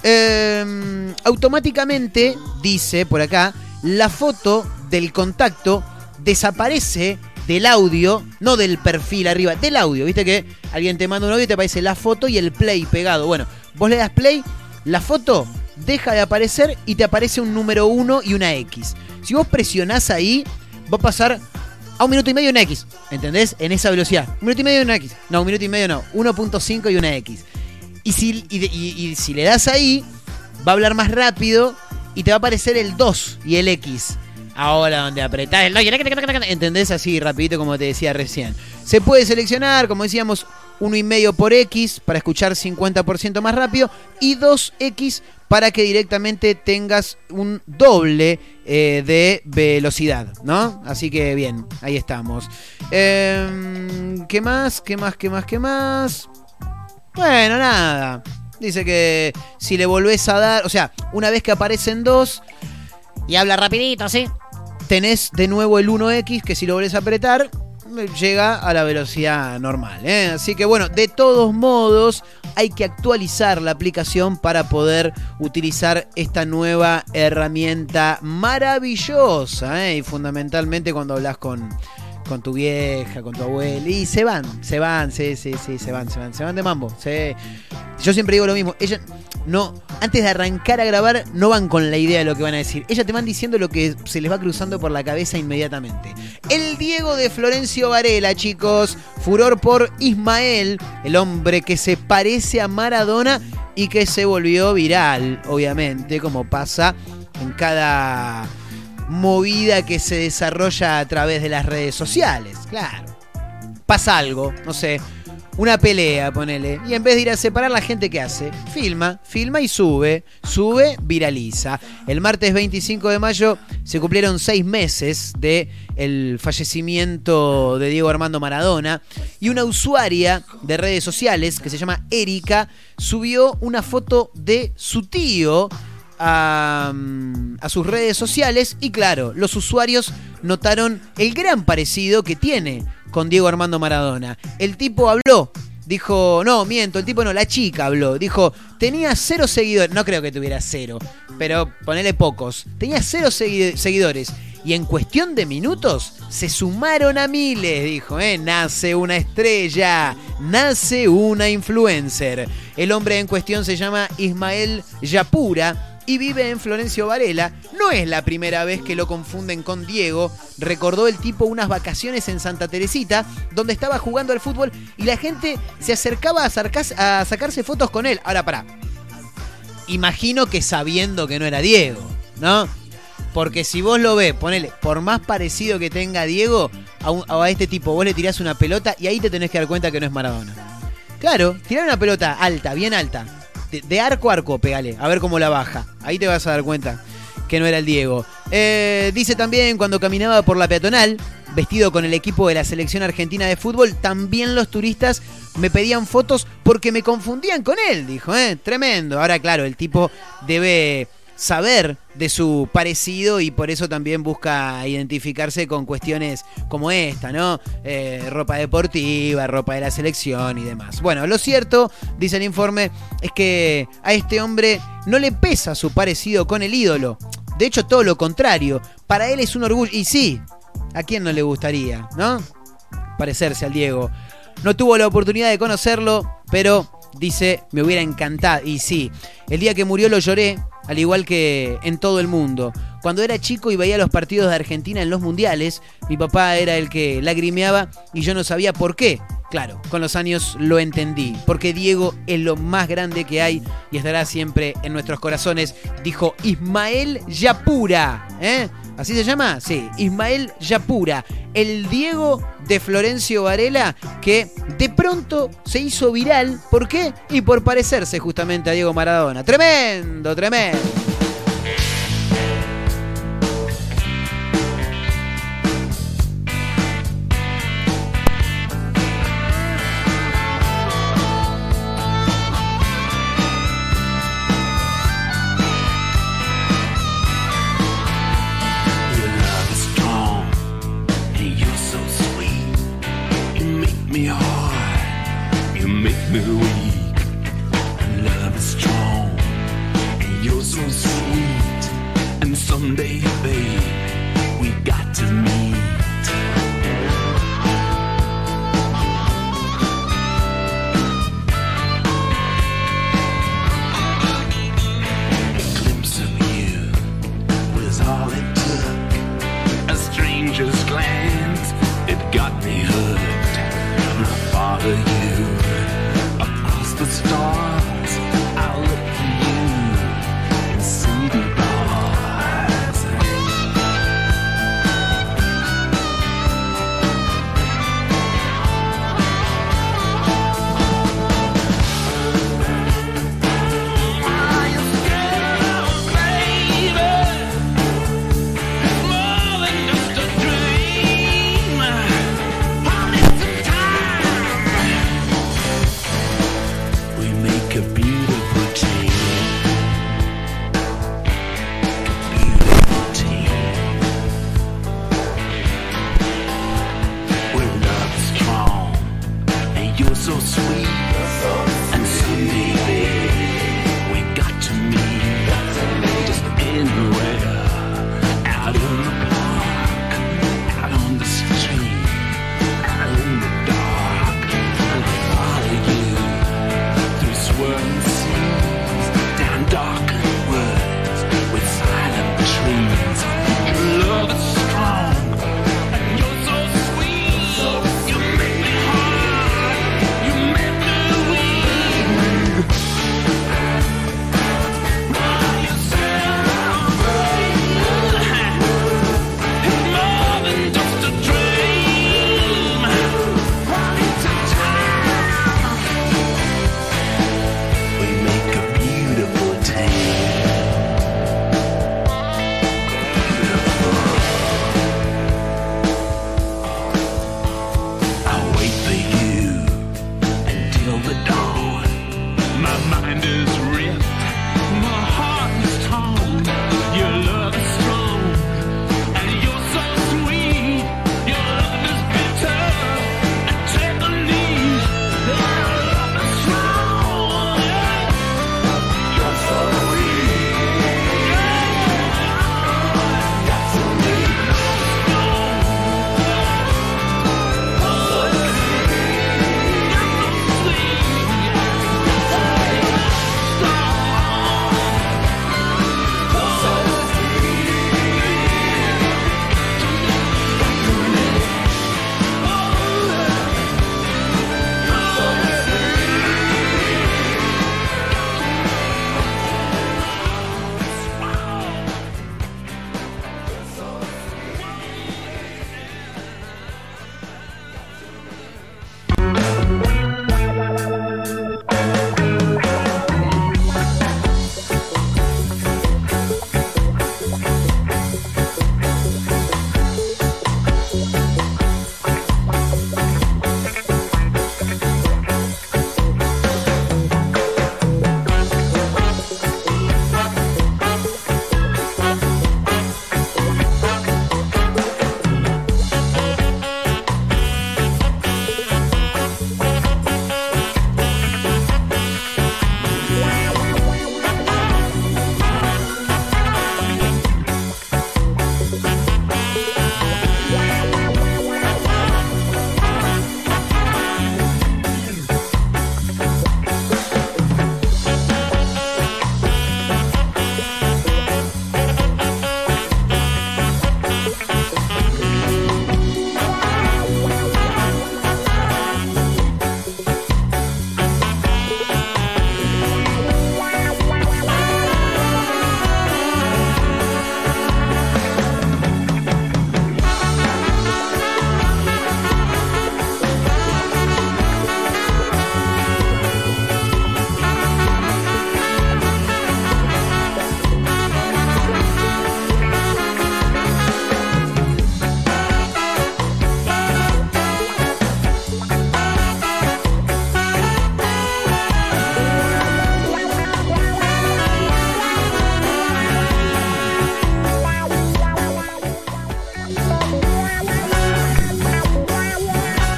em, automáticamente dice por acá, la foto del contacto desaparece del audio, no del perfil arriba, del audio. Viste que alguien te manda un audio y te aparece la foto y el play pegado. Bueno, vos le das play, la foto deja de aparecer y te aparece un número 1 y una X. Si vos presionás ahí, va a pasar a un minuto y medio una X. ¿Entendés? En esa velocidad. Un minuto y medio una X. No, un minuto y medio no. 1.5 y una X. Y si, y si le das ahí, va a hablar más rápido y te va a aparecer el 2 y el X. Ahora donde apretás el ¿entendés? Así rapidito como te decía recién. Se puede seleccionar, como decíamos, 1,5 por X para escuchar 50% más rápido y 2X para que directamente tengas un doble eh, de velocidad, ¿no? Así que bien, ahí estamos. Em, ¿Qué más? ¿Qué más? ¿Qué más? ¿Qué más? Bueno, nada. Dice que si le volvés a dar, o sea, una vez que aparecen dos y habla rapidito, ¿sí? tenés de nuevo el 1X que si lo volvés a apretar llega a la velocidad normal. ¿eh? Así que bueno, de todos modos hay que actualizar la aplicación para poder utilizar esta nueva herramienta maravillosa. ¿eh? Y fundamentalmente cuando hablas con, con tu vieja, con tu abuela. Y se van, se van, sí, sí, sí, se van, se van, se van de mambo. Yo siempre digo lo mismo. Ella no, antes de arrancar a grabar, no van con la idea de lo que van a decir. Ella te van diciendo lo que se les va cruzando por la cabeza inmediatamente. El Diego de Florencio Varela, chicos. Furor por Ismael, el hombre que se parece a Maradona y que se volvió viral, obviamente, como pasa en cada movida que se desarrolla a través de las redes sociales. Claro. Pasa algo, no sé, una pelea, ponele. Y en vez de ir a separar, la gente que hace, filma, filma y sube, sube, viraliza. El martes 25 de mayo se cumplieron seis meses de fallecimiento de Diego Armando Maradona y una usuaria de redes sociales que se llama Erika subió una foto de su tío a, sus redes sociales y claro, los usuarios notaron el gran parecido que tiene con Diego Armando Maradona. El tipo habló, dijo, no, miento, el tipo no, la chica habló, dijo, tenía cero seguidores, no creo que tuviera cero, pero ponele pocos, tenía cero seguidores. Y en cuestión de minutos se sumaron a miles, dijo, ¿eh? nace una estrella, nace una influencer. El hombre en cuestión se llama Ismael Yapura y vive en Florencio Varela. No es la primera vez que lo confunden con Diego. Recordó el tipo unas vacaciones en Santa Teresita, donde estaba jugando al fútbol y la gente se acercaba a, sacarse fotos con él. Ahora, para. Imagino que sabiendo que no era Diego, ¿no? Porque si vos lo ves, ponele, por más parecido que tenga Diego a, a, este tipo, vos le tirás una pelota y ahí te tenés que dar cuenta que no es Maradona. Claro, tirar una pelota alta, bien alta, de, arco a arco, pegale, a ver cómo la baja. Ahí te vas a dar cuenta que no era el Diego. Eh, dice también cuando caminaba por la peatonal, vestido con el equipo de la selección argentina de fútbol, también los turistas me pedían fotos porque me confundían con él, dijo, ¿eh? Tremendo. Ahora, claro, el tipo debe saber de su parecido y por eso también busca identificarse con cuestiones como esta, ¿no? Eh, ropa deportiva, ropa de la selección y demás. Bueno, lo cierto, dice el informe, es que a este hombre no le pesa su parecido con el ídolo. De hecho, todo lo contrario. Para él es un orgullo. Y sí, ¿a quién no le gustaría, no? Parecerse al Diego. No tuvo la oportunidad de conocerlo, pero dice, me hubiera encantado. Y sí, el día que murió lo lloré, al igual que en todo el mundo. Cuando era chico y veía los partidos de Argentina en los mundiales, mi papá era el que lagrimeaba y yo no sabía por qué. Claro, con los años lo entendí, porque Diego es lo más grande que hay y estará siempre en nuestros corazones, dijo Ismael Yapura. ¿eh? ¿Así se llama? Sí, Ismael Yapura, el Diego de Florencio Varela, que de pronto se hizo viral. ¿Por qué? Y por parecerse justamente a Diego Maradona. Tremendo, tremendo.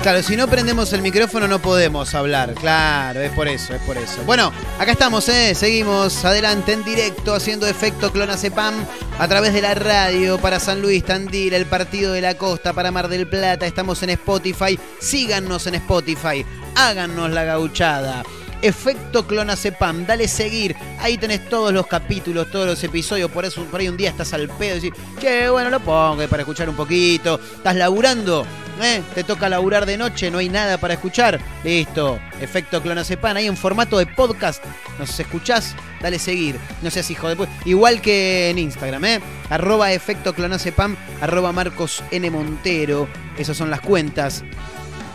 Claro, si no prendemos el micrófono no podemos hablar. Claro, es por eso, es por eso. Bueno, acá estamos, ¿eh? Seguimos adelante en directo haciendo efecto Clonacepam a través de la radio para San Luis, Tandil, el Partido de la Costa, para Mar del Plata. Estamos en Spotify. Síganos en Spotify. Háganos la gauchada. Efecto Clonacepam, dale seguir. Ahí tenés todos los capítulos, todos los episodios. Por eso por ahí un día estás al pedo y decís, che, bueno, lo pongo para escuchar un poquito. ¿Estás laburando? ¿Eh? Te toca laburar de noche, no hay nada para escuchar. Listo. Efecto Clonacepam, ahí en formato de podcast. Nos escuchás, dale seguir. No seas hijo de pu- Igual que en Instagram, ¿eh? Arroba efecto Clonacepam, arroba Marcos N. Montero. Esas son las cuentas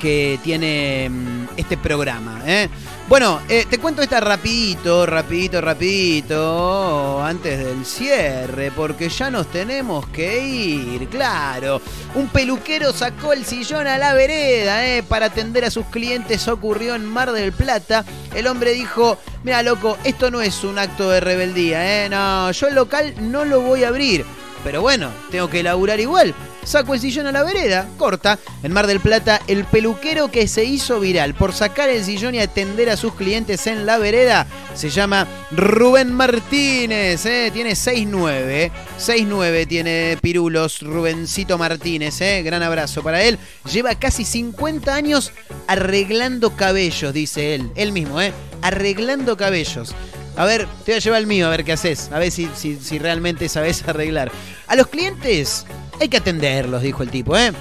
que tiene mm, este programa. ¿eh? Bueno, eh, te cuento esta rapidito, rapidito, rapidito, antes del cierre, porque ya nos tenemos que ir, claro. Un peluquero sacó el sillón a la vereda ¿eh? para atender a sus clientes, ocurrió en Mar del Plata. El hombre dijo, mira loco, esto no es un acto de rebeldía, ¿eh? no, yo el local no lo voy a abrir. Pero bueno, tengo que laburar igual. Saco el sillón a la vereda, corta. En Mar del Plata, el peluquero que se hizo viral por sacar el sillón y atender a sus clientes en la vereda se llama Rubén Martínez. ¿eh? Tiene 6'9. 6'9 tiene Pirulos, Rubencito Martínez. ¿eh? Gran abrazo para él. Lleva casi 50 años arreglando cabellos, dice él. Él mismo, ¿eh? Arreglando cabellos. A ver, te voy a llevar el mío a ver qué haces. A ver si, si, si realmente sabes *laughs* arreglar. A los clientes hay que atenderlos, dijo el tipo, ¿eh?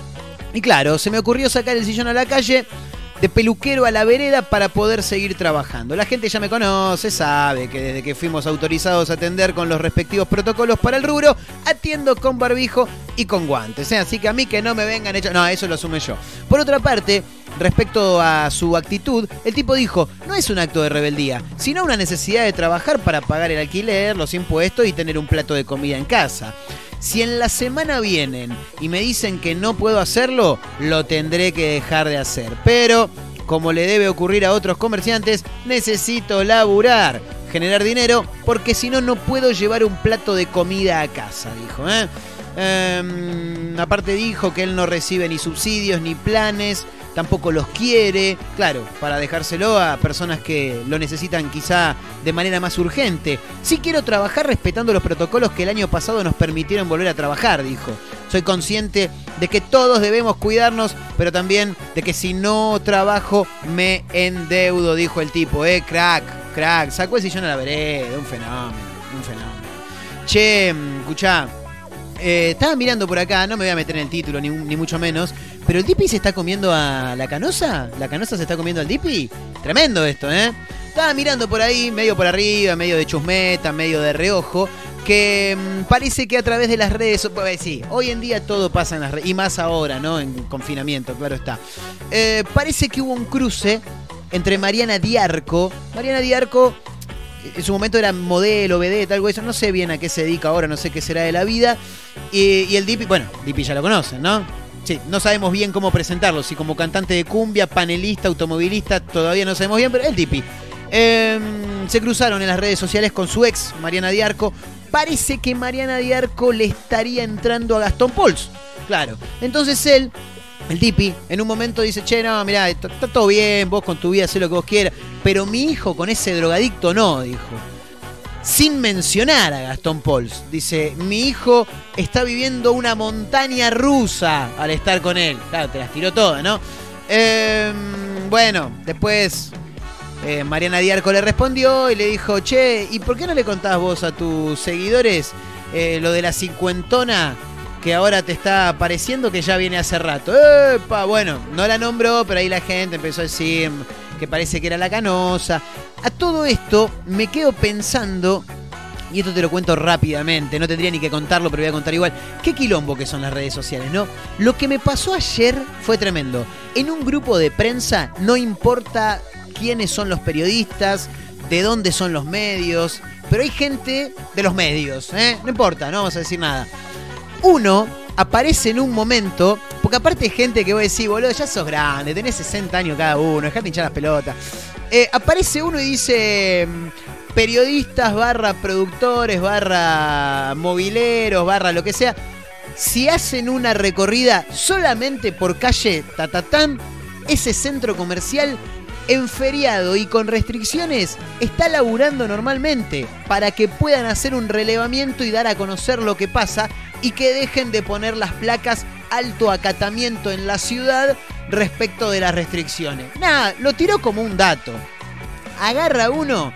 Y claro, se me ocurrió sacar el sillón a la calle, de peluquero a la vereda para poder seguir trabajando. La gente ya me conoce, sabe que desde que fuimos autorizados a atender con los respectivos protocolos para el rubro, atiendo con barbijo y con guantes. ¿eh? Así que a mí que no me vengan hechos. No, eso lo asume yo. Por otra parte, respecto a su actitud, el tipo dijo, no es un acto de rebeldía, sino una necesidad de trabajar para pagar el alquiler, los impuestos y tener un plato de comida en casa. Si en la semana vienen y me dicen que no puedo hacerlo, lo tendré que dejar de hacer. Pero, como le debe ocurrir a otros comerciantes, necesito laburar, generar dinero, porque si no, no puedo llevar un plato de comida a casa, dijo. ¿eh? Em, aparte dijo que él no recibe ni subsidios ni planes, tampoco los quiere, claro, para dejárselo a personas que lo necesitan quizá de manera más urgente. Sí quiero trabajar respetando los protocolos que el año pasado nos permitieron volver a trabajar, dijo. Soy consciente de que todos debemos cuidarnos, pero también de que si no trabajo me endeudo, dijo el tipo, eh, crack, crack, sacó el sillón a la vereda, un fenómeno, un fenómeno. Che, mm, escuchá, eh, estaba mirando por acá, no me voy a meter en el título, ni, mucho menos. Pero el Dipi se está comiendo a la canosa. ¿La canosa se está comiendo al Dipi? Tremendo esto, ¿eh? Estaba mirando por ahí, medio por arriba, medio de chusmeta, medio de reojo. Que mm, parece que a través de las redes. Pues, sí, hoy en día todo pasa en las redes. Y más ahora, ¿no? En confinamiento, claro está. Eh, parece que hubo un cruce entre Mariana Diarco. Mariana Diarco en su momento era modelo, vedette, algo eso. No sé bien a qué se dedica ahora, no sé qué será de la vida. Y, el Dipi, bueno, Dipi ya lo conocen, ¿no? Sí, no sabemos bien cómo presentarlo. Si como cantante de cumbia, panelista, automovilista, todavía no sabemos bien, pero el Dipi. Eh, se cruzaron en las redes sociales con su ex, Mariana Diarco. Parece que Mariana Diarco le estaría entrando a Gastón Pols. Claro. Entonces él el Dipi en un momento dice, che, no, mirá, está, todo bien, vos con tu vida hacé lo que vos quieras, pero mi hijo con ese drogadicto no, dijo. Sin mencionar a Gastón Pols. Dice, mi hijo está viviendo una montaña rusa al estar con él. Claro, te las tiró todas, ¿no? Eh, bueno, después eh, Mariana Diarco le respondió y le dijo, che, ¿y por qué no le contás vos a tus seguidores eh, lo de la cincuentona que ahora te está apareciendo que ya viene hace rato? ¡Epa! Bueno, no la nombró, pero ahí la gente empezó a decir que parece que era la canosa. A todo esto me quedo pensando, y esto te lo cuento rápidamente, no tendría ni que contarlo, pero voy a contar igual, qué quilombo que son las redes sociales, ¿no? Lo que me pasó ayer fue tremendo. En un grupo de prensa no importa quiénes son los periodistas, de dónde son los medios, pero hay gente de los medios, ¿eh? No importa, no vamos a decir nada. Uno aparece en un momento, porque aparte hay gente que vos decís, boludo, ya sos grande, tenés 60 años cada uno, dejate hinchar las pelotas. Eh, aparece uno y dice, mm, periodistas barra productores, barra mobileros, barra lo que sea, si hacen una recorrida solamente por calle Tatatán, ese centro comercial en feriado y con restricciones está laburando normalmente para que puedan hacer un relevamiento y dar a conocer lo que pasa y que dejen de poner las placas alto acatamiento en la ciudad respecto de las restricciones. Nada, lo tiró como un dato. Agarra uno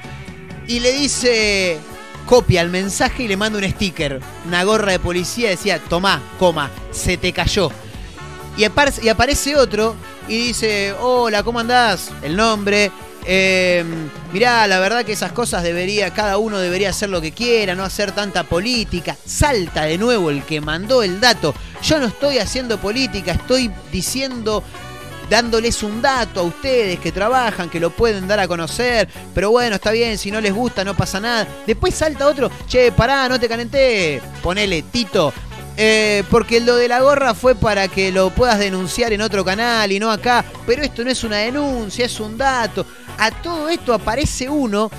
y le dice, copia el mensaje y le manda un sticker, una gorra de policía, decía, tomá, coma, se te cayó. Y aparece, otro y dice, hola, ¿cómo andás? El nombre. Eh, mirá, la verdad que esas cosas debería, cada uno debería hacer lo que quiera, no hacer tanta política. Salta de nuevo el que mandó el dato. Yo no estoy haciendo política, estoy diciendo dándoles un dato a ustedes que trabajan, que lo pueden dar a conocer, pero bueno, está bien, si no les gusta no pasa nada. Después salta otro, che, pará, no te calenté, ponele, Tito. Eh, porque lo de la gorra fue para que lo puedas denunciar en otro canal y no acá, pero esto no es una denuncia, es un dato. A todo esto aparece uno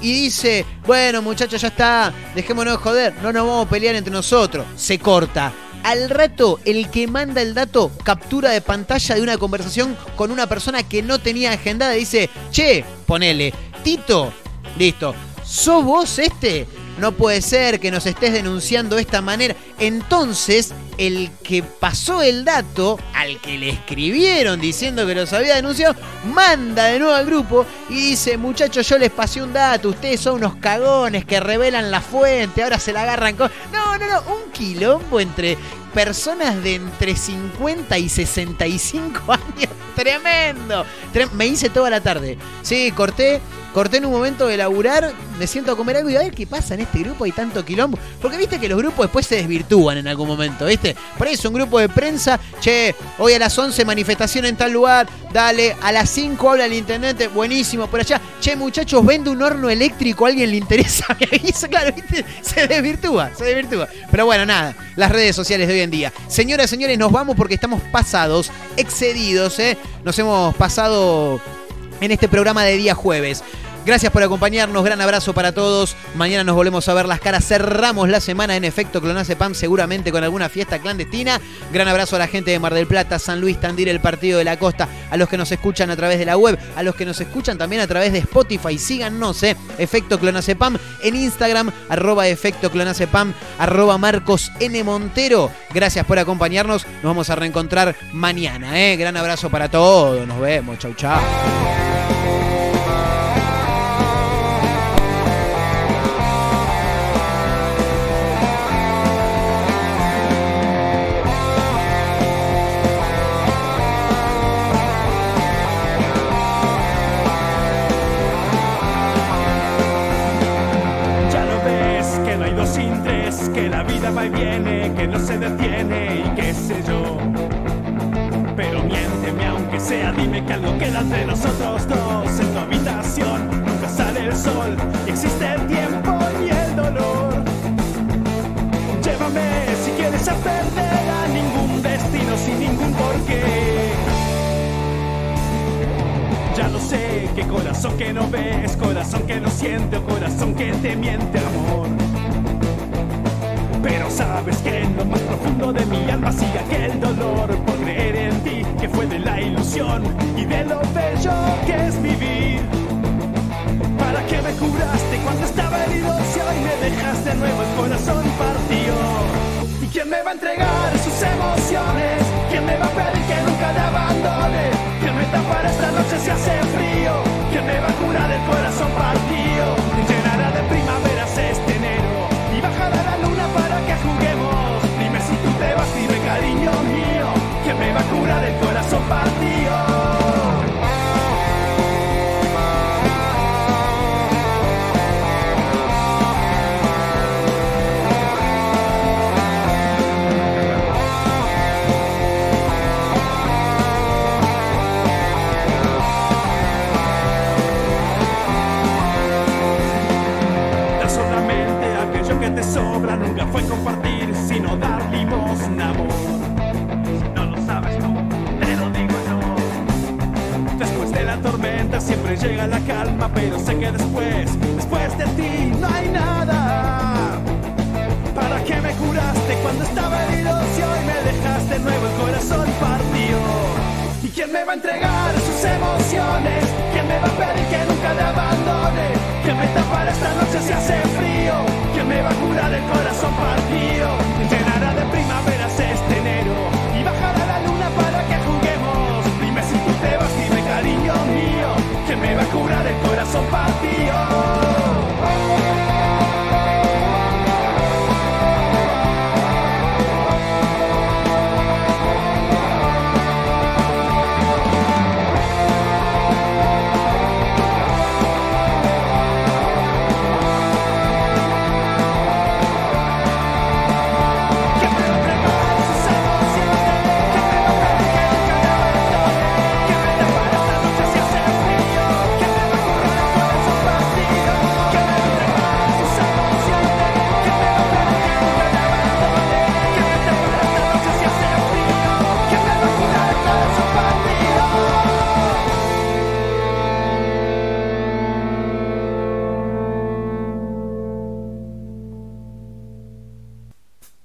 y dice, bueno muchachos, ya está, dejémonos de joder, no nos vamos a pelear entre nosotros. Se corta. Al rato, el que manda el dato captura de pantalla de una conversación con una persona que no tenía agendada dice, che, ponele, Tito, listo, ¿sos vos este? No puede ser que nos estés denunciando de esta manera. Entonces, el que pasó el dato, al que le escribieron diciendo que los había denunciado, manda de nuevo al grupo y dice, muchachos, yo les pasé un dato, ustedes son unos cagones que revelan la fuente, ahora se la agarran con... No, no, no, un quilombo entre personas de entre 50 y 65 *laughs* años. Tremendo. Me hice toda la tarde. Sí, corté corté en un momento de laburar, me siento a comer algo y a ver qué pasa en este grupo, hay tanto quilombo. Porque viste que los grupos después se desvirtúan en algún momento, ¿viste? Por eso un grupo de prensa, che, hoy a las 11 manifestación en tal lugar, dale, a las 5 habla el intendente, buenísimo, por allá, che, muchachos, vende un horno eléctrico, ¿a alguien le interesa? *laughs* Eso, claro, ¿viste? Se desvirtúa, se desvirtúa. Pero bueno, nada, las redes sociales de hoy en día. Señoras, señores, nos vamos porque estamos pasados, excedidos, ¿eh? Nos hemos pasado en este programa de día jueves. Gracias por acompañarnos, gran abrazo para todos. Mañana nos volvemos a ver las caras. Cerramos la semana en efecto Clonace Pam, seguramente con alguna fiesta clandestina. Gran abrazo a la gente de Mar del Plata, San Luis, Tandil, el Partido de la Costa, a los que nos escuchan a través de la web, a los que nos escuchan también a través de Spotify. Síganos, eh. Efecto Pam en Instagram, arroba Efecto Pam, arroba Marcos N. Montero. Gracias por acompañarnos. Nos vamos a reencontrar mañana, eh. Gran abrazo para todos. Nos vemos. Chau, chau. Que no se detiene y qué sé yo. Pero miénteme aunque sea, dime que algo queda entre nosotros dos. En tu habitación nunca sale el sol y existe el tiempo y el dolor. Llévame si quieres a perder a ningún destino sin ningún porqué. Ya lo sé, que corazón que no ves, corazón que no siente o corazón que te miente amor. Pero sabes que en lo más profundo de mi alma sigue aquel dolor por creer en ti, que fue de la ilusión y de lo bello que es vivir. ¿Para qué me curaste cuando estaba herido si hoy me dejas de nuevo el corazón partido? ¿Y quién me va a entregar sus emociones? ¿Quién me va a pedir que nunca le abandone? ¿Quién me tapará esta noche si hace frío? ¿Quién me va a curar el corazón partido? Llenará de primaveras